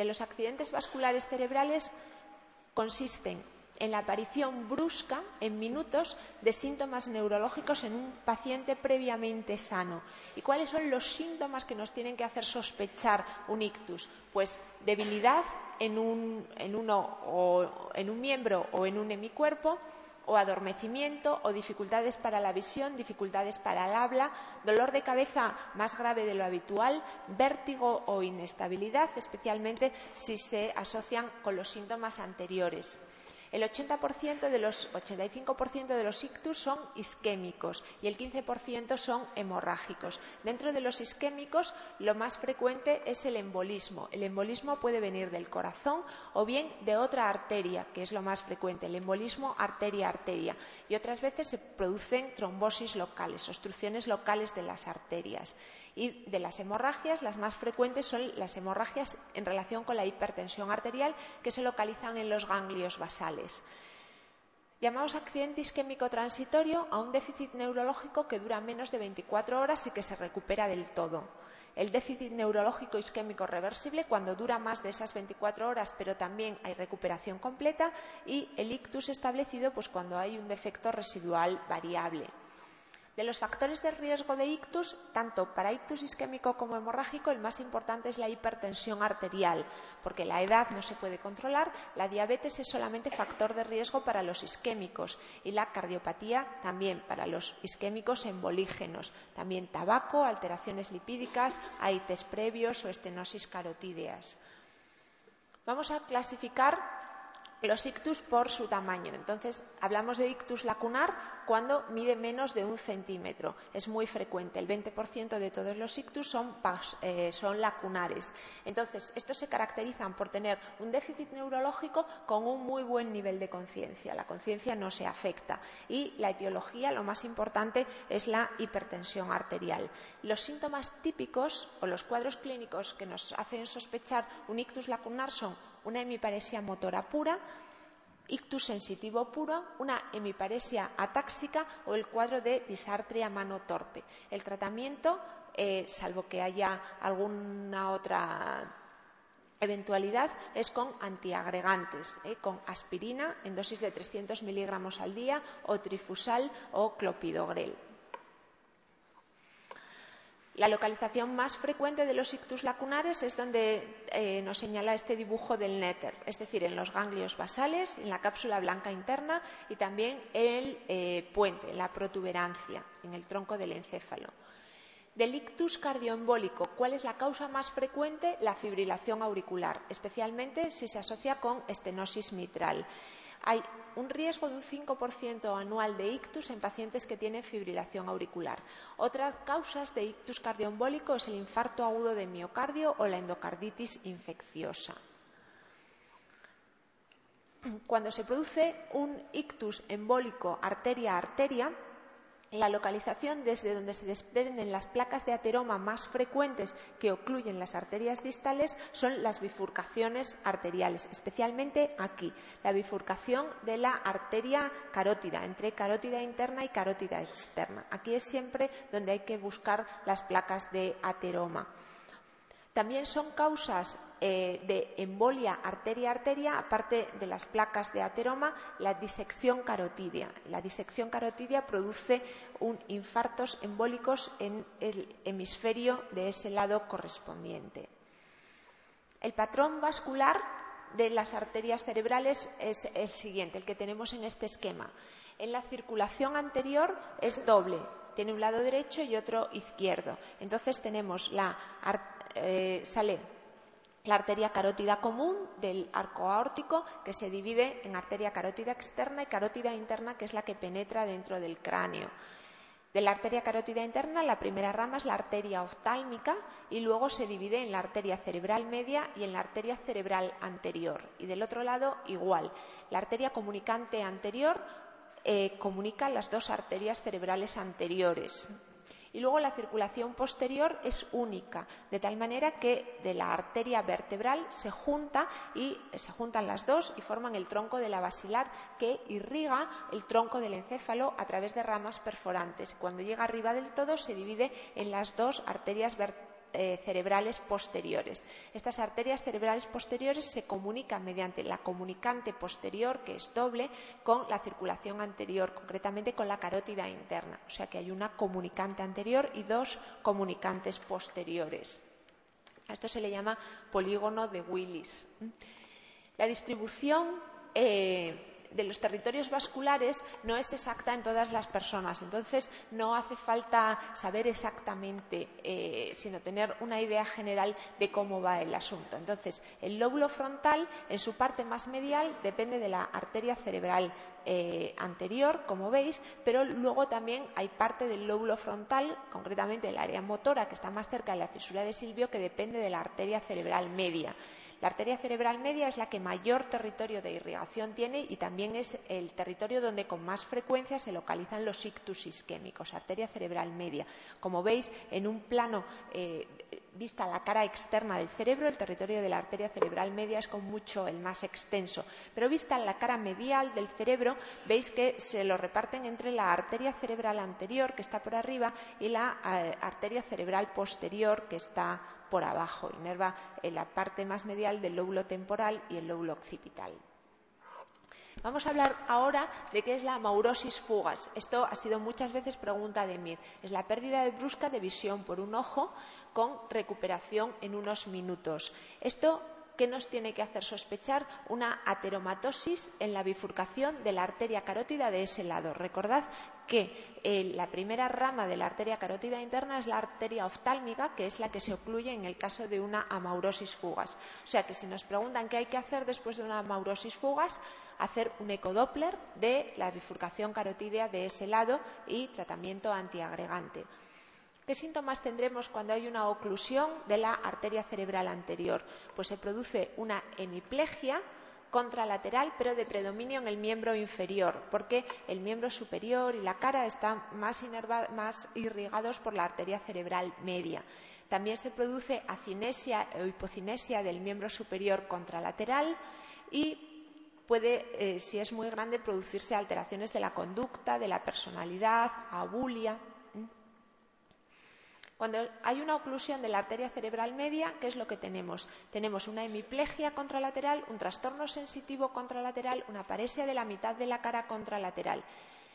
de los accidentes vasculares cerebrales consisten en la aparición brusca, en minutos, de síntomas neurológicos en un paciente previamente sano. ¿Y cuáles son los síntomas que nos tienen que hacer sospechar un ictus? Pues debilidad en un, en uno, o en un miembro o en un hemicuerpo, o adormecimiento o dificultades para la visión, dificultades para el habla, dolor de cabeza más grave de lo habitual, vértigo o inestabilidad, especialmente si se asocian con los síntomas anteriores. El 80% de los 85% de los ictus son isquémicos y el 15% son hemorrágicos. Dentro de los isquémicos, lo más frecuente es el embolismo. El embolismo puede venir del corazón o bien de otra arteria, que es lo más frecuente, el embolismo arteria-arteria. Y otras veces se producen trombosis locales, obstrucciones locales de las arterias. Y de las hemorragias, las más frecuentes son las hemorragias en relación con la hipertensión arterial que se localizan en los ganglios basales. Llamamos accidente isquémico transitorio a un déficit neurológico que dura menos de 24 horas y que se recupera del todo. El déficit neurológico isquémico reversible cuando dura más de esas 24 horas, pero también hay recuperación completa, y el ictus establecido pues, cuando hay un defecto residual variable. De los factores de riesgo de ictus, tanto para ictus isquémico como hemorrágico, el más importante es la hipertensión arterial, porque la edad no se puede controlar, la diabetes es solamente factor de riesgo para los isquémicos y la cardiopatía también para los isquémicos embolígenos, también tabaco, alteraciones lipídicas, AITES previos o estenosis carotídeas. Vamos a clasificar los ictus por su tamaño. Entonces, hablamos de ictus lacunar cuando mide menos de un centímetro. Es muy frecuente. El 20% de todos los ictus eh, son, lacunares. Entonces, estos se caracterizan por tener un déficit neurológico con un muy buen nivel de conciencia. La conciencia no se afecta. Y la etiología, lo más importante, es la hipertensión arterial. Los síntomas típicos o los cuadros clínicos que nos hacen sospechar un ictus lacunar son una hemiparesia motora pura, ictus sensitivo puro, una hemiparesia atáxica o el cuadro de disartria mano torpe. El tratamiento, eh, salvo que haya alguna otra eventualidad, es con antiagregantes, eh, con aspirina en dosis de 300 miligramos al día o trifusal o clopidogrel. La localización más frecuente de los ictus lacunares es donde eh, nos señala este dibujo del néter, es decir, en los ganglios basales, en la cápsula blanca interna y también el eh, puente, la protuberancia, en el tronco del encéfalo. Del ictus cardioembólico, ¿cuál es la causa más frecuente? La fibrilación auricular, especialmente si se asocia con estenosis mitral. Hay un riesgo de un 5% anual de ictus en pacientes que tienen fibrilación auricular. Otras causas de ictus cardioembólico es el infarto agudo de miocardio o la endocarditis infecciosa. Cuando se produce un ictus embólico arteria a arteria, la localización desde donde se desprenden las placas de ateroma más frecuentes que ocluyen las arterias distales son las bifurcaciones arteriales, especialmente aquí, la bifurcación de la arteria carótida, entre carótida interna y carótida externa. Aquí es siempre donde hay que buscar las placas de ateroma. También son causas eh, de embolia arteria-arteria, aparte de las placas de ateroma, la disección carotidia. La disección carotidia produce un infartos embólicos en el hemisferio de ese lado correspondiente. El patrón vascular de las arterias cerebrales es el siguiente, el que tenemos en este esquema. En la circulación anterior es doble, tiene un lado derecho y otro izquierdo. Entonces tenemos la eh, sale la arteria carótida común del arco aórtico que se divide en arteria carótida externa y carótida interna que es la que penetra dentro del cráneo. De la arteria carótida interna, la primera rama es la arteria oftálmica y luego se divide en la arteria cerebral media y en la arteria cerebral anterior. Y del otro lado, igual. La arteria comunicante anterior eh, comunica las dos arterias cerebrales anteriores. Y luego la circulación posterior es única, de tal manera que de la arteria vertebral se junta y se juntan las dos y forman el tronco de la basilar que irriga el tronco del encéfalo a través de ramas perforantes. Cuando llega arriba del todo se divide en las dos arterias vertebrales eh, cerebrales posteriores. Estas arterias cerebrales posteriores se comunican mediante la comunicante posterior, que es doble, con la circulación anterior, concretamente con la carótida interna. O sea que hay una comunicante anterior y dos comunicantes posteriores. A esto se le llama polígono de Willis. La distribución eh, de los territorios vasculares no es exacta en todas las personas. Entonces, no hace falta saber exactamente, eh, sino tener una idea general de cómo va el asunto. Entonces, el lóbulo frontal, en su parte más medial, depende de la arteria cerebral eh, anterior, como veis, pero luego también hay parte del lóbulo frontal, concretamente el área motora, que está más cerca de la cisura de Silvio, que depende de la arteria cerebral media. La arteria cerebral media es la que mayor territorio de irrigación tiene y también es el territorio donde con más frecuencia se localizan los ictus isquémicos, arteria cerebral media. Como veis, en un plano eh, vista la cara externa del cerebro, el territorio de la arteria cerebral media es con mucho el más extenso. Pero vista la cara medial del cerebro, veis que se lo reparten entre la arteria cerebral anterior, que está por arriba, y la eh, arteria cerebral posterior, que está por abajo, inerva la parte más medial del lóbulo temporal y el lóbulo occipital. Vamos a hablar ahora de qué es la maurosis fugas. Esto ha sido muchas veces pregunta de Mir. Es la pérdida de brusca de visión por un ojo con recuperación en unos minutos. Esto ¿Qué nos tiene que hacer sospechar una ateromatosis en la bifurcación de la arteria carótida de ese lado. Recordad que eh, la primera rama de la arteria carótida interna es la arteria oftálmica, que es la que se ocluye en el caso de una amaurosis fugas. O sea que si nos preguntan qué hay que hacer después de una amaurosis fugas, hacer un ecodoppler de la bifurcación carotídea de ese lado y tratamiento antiagregante. ¿Qué síntomas tendremos cuando hay una oclusión de la arteria cerebral anterior? Pues se produce una hemiplegia contralateral, pero de predominio en el miembro inferior, porque el miembro superior y la cara están más, irrigados por la arteria cerebral media. También se produce acinesia o hipocinesia del miembro superior contralateral y puede, eh, si es muy grande, producirse alteraciones de la conducta, de la personalidad, abulia. Cuando hay una oclusión de la arteria cerebral media, ¿qué es lo que tenemos? Tenemos una hemiplegia contralateral, un trastorno sensitivo contralateral, una paresia de la mitad de la cara contralateral.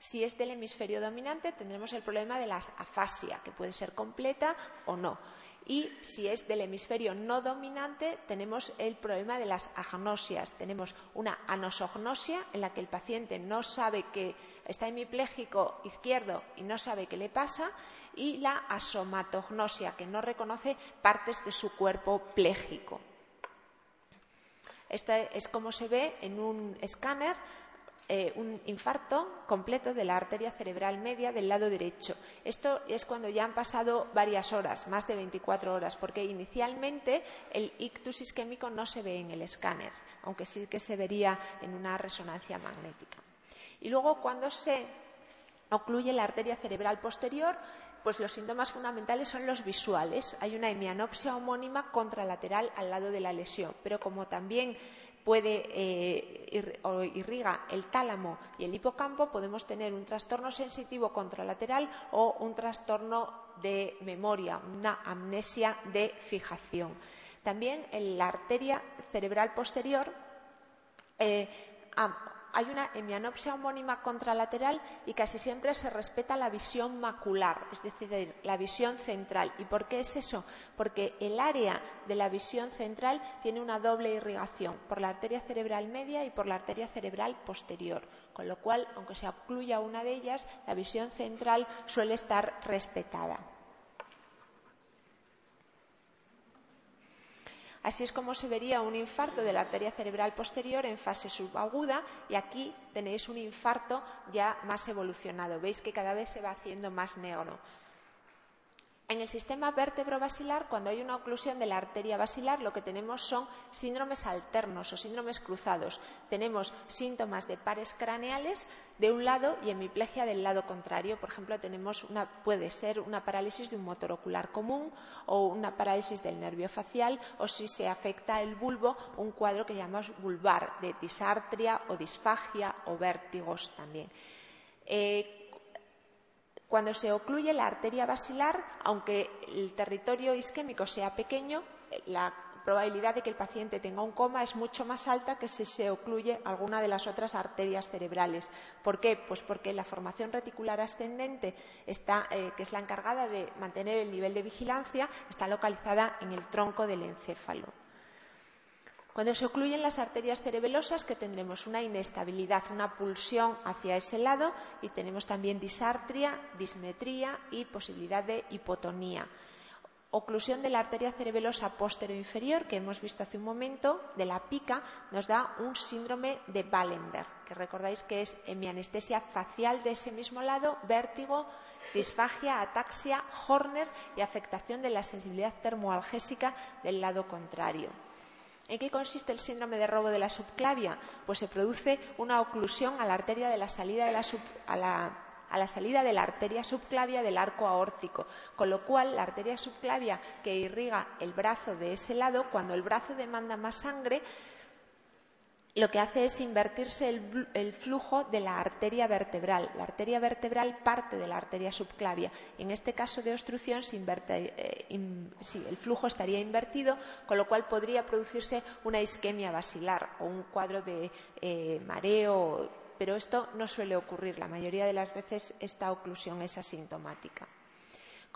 Si es del hemisferio dominante, tendremos el problema de la afasia, que puede ser completa o no. Y si es del hemisferio no dominante, tenemos el problema de las agnosias. Tenemos una anosognosia en la que el paciente no sabe que está hemipléjico izquierdo y no sabe qué le pasa y la asomatognosia, que no reconoce partes de su cuerpo pléjico. Este es como se ve en un escáner eh, un infarto completo de la arteria cerebral media del lado derecho. Esto es cuando ya han pasado varias horas, más de 24 horas, porque inicialmente el ictus isquémico no se ve en el escáner, aunque sí que se vería en una resonancia magnética. Y luego, cuando se ocluye la arteria cerebral posterior, pues los síntomas fundamentales son los visuales. Hay una hemianopsia homónima contralateral al lado de la lesión, pero como también puede eh, o irriga el tálamo y el hipocampo, podemos tener un trastorno sensitivo contralateral o un trastorno de memoria, una amnesia de fijación. También en la arteria cerebral posterior eh, hay una hemianopsia homónima contralateral y casi siempre se respeta la visión macular, es decir, la visión central. ¿Y por qué es eso? Porque el área de la visión central tiene una doble irrigación por la arteria cerebral media y por la arteria cerebral posterior, con lo cual, aunque se ocluya una de ellas, la visión central suele estar respetada. Así es como se vería un infarto de la arteria cerebral posterior en fase subaguda y aquí tenéis un infarto ya más evolucionado. Veis que cada vez se va haciendo más negro. En el sistema vértebro-basilar, cuando hay una oclusión de la arteria basilar, lo que tenemos son síndromes alternos o síndromes cruzados. Tenemos síntomas de pares craneales de un lado y hemiplegia del lado contrario. Por ejemplo, puede ser una parálisis de un motor ocular común o una parálisis del nervio facial o si se afecta el bulbo, un cuadro que llamamos vulvar de disartria o disfagia o vértigos también. Eh, cuando se ocluye la arteria basilar, aunque el territorio isquémico sea pequeño, la probabilidad de que el paciente tenga un coma es mucho más alta que si se ocluye alguna de las otras arterias cerebrales. ¿Por qué? Pues porque la formación reticular ascendente, eh, que es la encargada de mantener el nivel de vigilancia, está localizada en el tronco del encéfalo. Cuando se ocluyen las arterias cerebelosas, que tendremos una inestabilidad, una pulsión hacia ese lado y tenemos también disartria, dismetría y posibilidad de hipotonía. Oclusión de la arteria cerebelosa inferior, que hemos visto hace un momento, de la pica, nos da un síndrome de Wallenberg, que recordáis que es hemianestesia facial de ese mismo lado, vértigo, disfagia, ataxia, Horner y afectación de la sensibilidad termoalgésica del lado contrario. ¿En qué consiste el síndrome de robo de la subclavia? Pues se produce una oclusión a la arteria de la salida de la a la salida de la arteria subclavia del arco aórtico, con lo cual la arteria subclavia que irriga el brazo de ese lado, cuando el brazo demanda más sangre, lo que hace es invertirse el, flujo de la arteria vertebral. La arteria vertebral parte de la arteria subclavia. En este caso de obstrucción, eh, el flujo estaría invertido, con lo cual podría producirse una isquemia basilar o un cuadro de eh, mareo, pero esto no suele ocurrir. La mayoría de las veces esta oclusión es asintomática.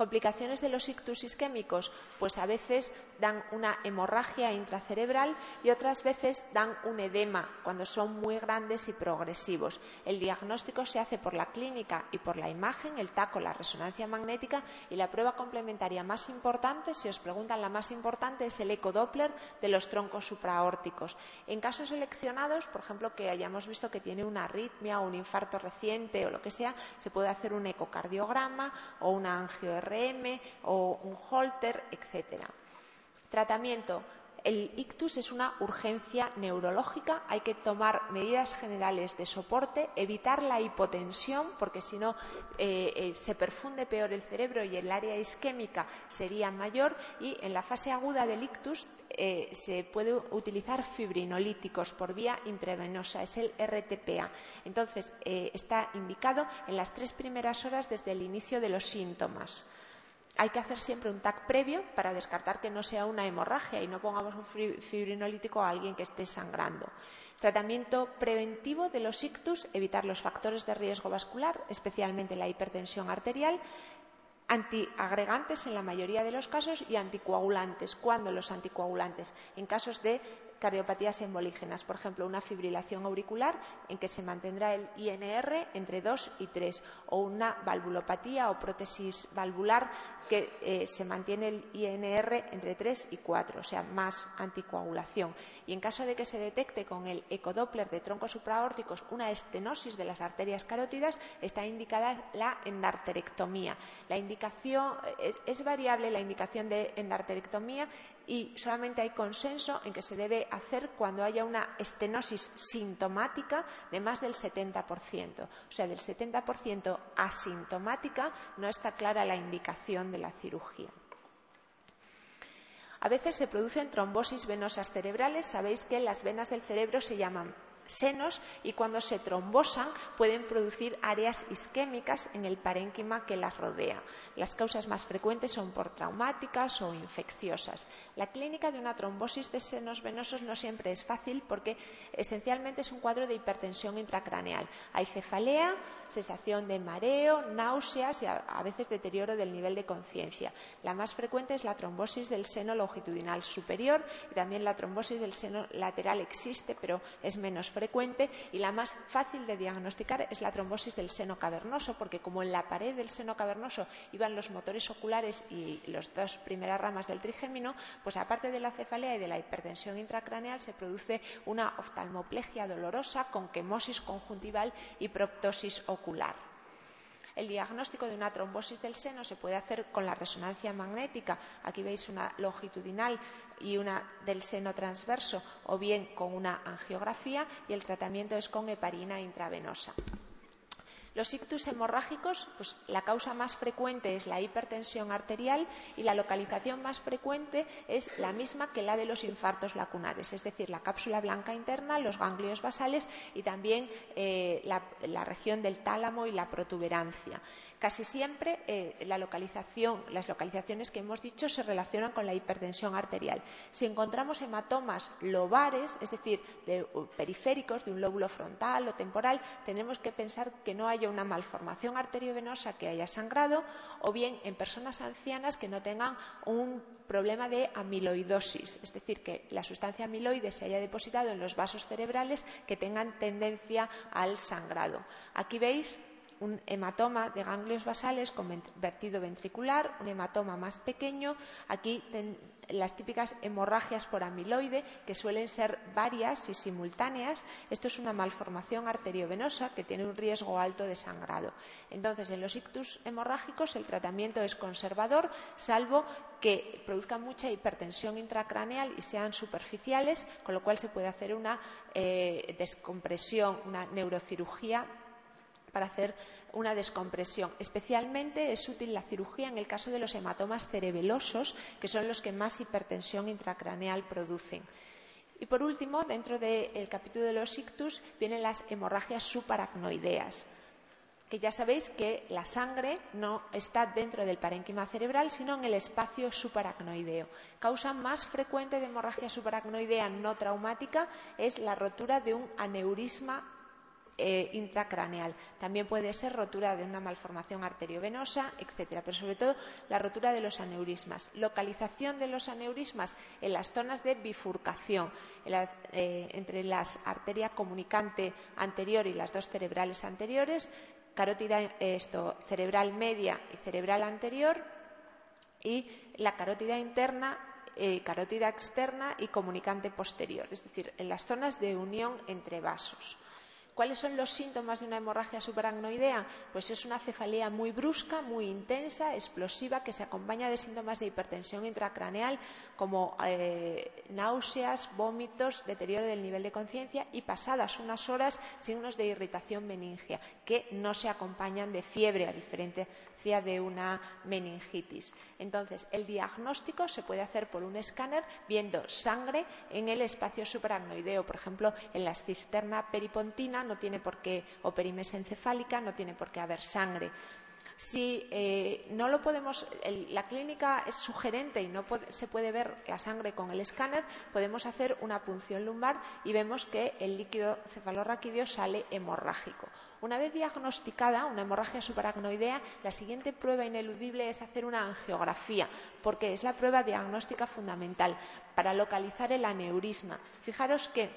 Complicaciones de los ictus isquémicos, pues a veces dan una hemorragia intracerebral y otras veces dan un edema cuando son muy grandes y progresivos. El diagnóstico se hace por la clínica y por la imagen, el taco, la resonancia magnética y la prueba complementaria más importante, si os preguntan la más importante, es el ecodoppler de los troncos supraórticos. En casos seleccionados, por ejemplo, que hayamos visto que tiene una arritmia o un infarto reciente o lo que sea, se puede hacer un ecocardiograma o una angio RM o un Holter, etcétera. Tratamiento. El ictus es una urgencia neurológica, hay que tomar medidas generales de soporte, evitar la hipotensión, porque si no eh, eh, se perfunde peor el cerebro y el área isquémica sería mayor, y en la fase aguda del ictus eh, se puede utilizar fibrinolíticos por vía intravenosa, es el RTPA. Entonces, está indicado en las tres primeras horas desde el inicio de los síntomas. Hay que hacer siempre un TAC previo para descartar que no sea una hemorragia y no pongamos un fibrinolítico a alguien que esté sangrando. Tratamiento preventivo de los ictus, evitar los factores de riesgo vascular, especialmente la hipertensión arterial, antiagregantes en la mayoría de los casos y anticoagulantes. ¿Cuándo los anticoagulantes? En casos de cardiopatías embolígenas, por ejemplo, una fibrilación auricular en que se mantendrá el INR entre 2 y 3, o una valvulopatía o prótesis valvular que eh, se mantiene el INR entre 3 y 4, o sea, más anticoagulación. Y en caso de que se detecte con el ecodoppler de troncos supraórticos una estenosis de las arterias carótidas, está indicada la endarterectomía. La indicación es, es variable la indicación de endarterectomía y solamente hay consenso en que se debe hacer cuando haya una estenosis sintomática de más del 70%. O sea, del 70% asintomática no está clara la indicación de la cirugía. A veces se producen trombosis venosas cerebrales. Sabéis que las venas del cerebro se llaman senos y cuando se trombosan pueden producir áreas isquémicas en el parénquima que las rodea. Las causas más frecuentes son por traumáticas o infecciosas. La clínica de una trombosis de senos venosos no siempre es fácil porque esencialmente es un cuadro de hipertensión intracraneal. Hay cefalea, sensación de mareo, náuseas y a veces deterioro del nivel de conciencia. La más frecuente es la trombosis del seno longitudinal superior y también la trombosis del seno lateral existe, pero es menos frecuente frecuente y la más fácil de diagnosticar es la trombosis del seno cavernoso, porque como en la pared del seno cavernoso iban los motores oculares y las dos primeras ramas del trigémino, pues aparte de la cefalea y de la hipertensión intracraneal se produce una oftalmoplegia dolorosa con quemosis conjuntival y proptosis ocular. El diagnóstico de una trombosis del seno se puede hacer con la resonancia magnética. Aquí veis una longitudinal y una del seno transverso, o bien con una angiografía, y el tratamiento es con heparina intravenosa. Los ictus hemorrágicos, pues la causa más frecuente es la hipertensión arterial y la localización más frecuente es la misma que la de los infartos lacunares, es decir, la cápsula blanca interna, los ganglios basales y también eh, la región del tálamo y la protuberancia. Casi siempre eh, las localizaciones que hemos dicho se relacionan con la hipertensión arterial. Si encontramos hematomas lobares, es decir, de, periféricos de un lóbulo frontal o temporal, tenemos que pensar que no haya una malformación arteriovenosa que haya sangrado o bien en personas ancianas que no tengan un problema de amiloidosis, es decir, que la sustancia amiloide se haya depositado en los vasos cerebrales que tengan tendencia al sangrado. Aquí veis un hematoma de ganglios basales con vertido ventricular, un hematoma más pequeño. Aquí las típicas hemorragias por amiloide, que suelen ser varias y simultáneas. Esto es una malformación arteriovenosa que tiene un riesgo alto de sangrado. Entonces, en los ictus hemorrágicos el tratamiento es conservador, salvo que produzcan mucha hipertensión intracraneal y sean superficiales, con lo cual se puede hacer una eh, descompresión, una neurocirugía para hacer una descompresión. Especialmente es útil la cirugía en el caso de los hematomas cerebelosos, que son los que más hipertensión intracraneal producen. Y por último, dentro del capítulo de los ictus, vienen las hemorragias subaracnoideas, que ya sabéis que la sangre no está dentro del parénquima cerebral, sino en el espacio subaracnoideo. Causa más frecuente de hemorragia subaracnoidea no traumática es la rotura de un aneurisma eh, intracraneal. También puede ser rotura de una malformación arteriovenosa, etcétera, pero sobre todo la rotura de los aneurismas. Localización de los aneurismas en las zonas de bifurcación eh, entre la arteria comunicante anterior y las dos cerebrales anteriores, carótida esto, cerebral media y cerebral anterior, y la carótida interna eh, carótida externa y comunicante posterior, es decir, en las zonas de unión entre vasos. ¿Cuáles son los síntomas de una hemorragia subaracnoidea? Pues es una cefalea muy brusca, muy intensa, explosiva, que se acompaña de síntomas de hipertensión intracraneal como eh, náuseas, vómitos, deterioro del nivel de conciencia y pasadas unas horas signos de irritación meningia, que no se acompañan de fiebre, a diferencia de una meningitis. Entonces, el diagnóstico se puede hacer por un escáner viendo sangre en el espacio subaracnoideo, por ejemplo, en la cisterna peripontina no tiene por qué, o encefálica, no tiene por qué haber sangre. Si eh, no lo podemos, la clínica es sugerente y no se puede ver la sangre con el escáner, podemos hacer una punción lumbar y vemos que el líquido cefalorraquídeo sale hemorrágico. Una vez diagnosticada una hemorragia subaracnoidea, la siguiente prueba ineludible es hacer una angiografía, porque es la prueba diagnóstica fundamental para localizar el aneurisma. Fijaros que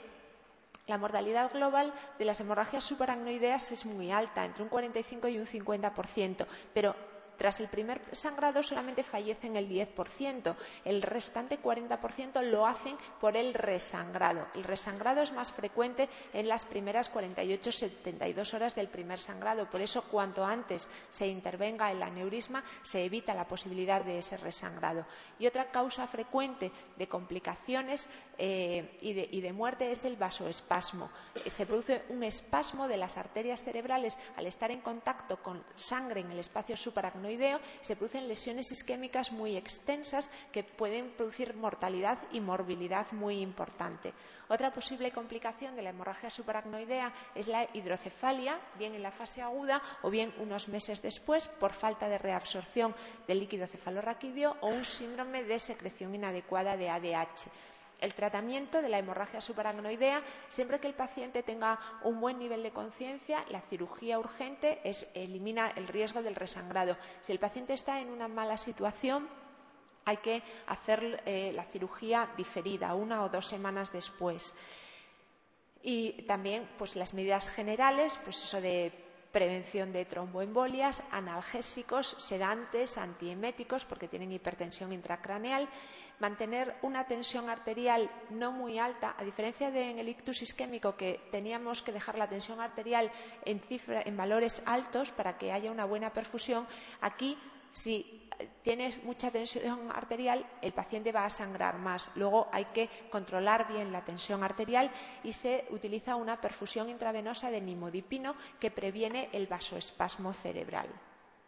la mortalidad global de las hemorragias subaracnoideas es muy alta, entre un 45 y un 50%, pero tras el primer sangrado solamente fallecen el 10%, el restante 40% lo hacen por el resangrado. El resangrado es más frecuente en las primeras 48-72 horas del primer sangrado, por eso cuanto antes se intervenga el aneurisma se evita la posibilidad de ese resangrado. Y otra causa frecuente de complicaciones eh, y, de, muerte es el vasoespasmo. Se produce un espasmo de las arterias cerebrales al estar en contacto con sangre en el espacio se producen lesiones isquémicas muy extensas que pueden producir mortalidad y morbilidad muy importante. Otra posible complicación de la hemorragia subaracnoidea es la hidrocefalia, bien en la fase aguda o bien unos meses después por falta de reabsorción del líquido cefalorraquídeo o un síndrome de secreción inadecuada de ADH el tratamiento de la hemorragia subaracnoidea, siempre que el paciente tenga un buen nivel de conciencia, la cirugía urgente elimina el riesgo del resangrado. Si el paciente está en una mala situación, hay que hacer eh, la cirugía diferida, una o dos semanas después. Y también pues, las medidas generales, pues eso de prevención de tromboembolias, analgésicos, sedantes, antieméticos, porque tienen hipertensión intracraneal, mantener una tensión arterial no muy alta, a diferencia de en el ictus isquémico que teníamos que dejar la tensión arterial en, en valores altos para que haya una buena perfusión, aquí si tienes mucha tensión arterial, el paciente va a sangrar más. Luego hay que controlar bien la tensión arterial y se utiliza una perfusión intravenosa de nimodipino que previene el vasoespasmo cerebral.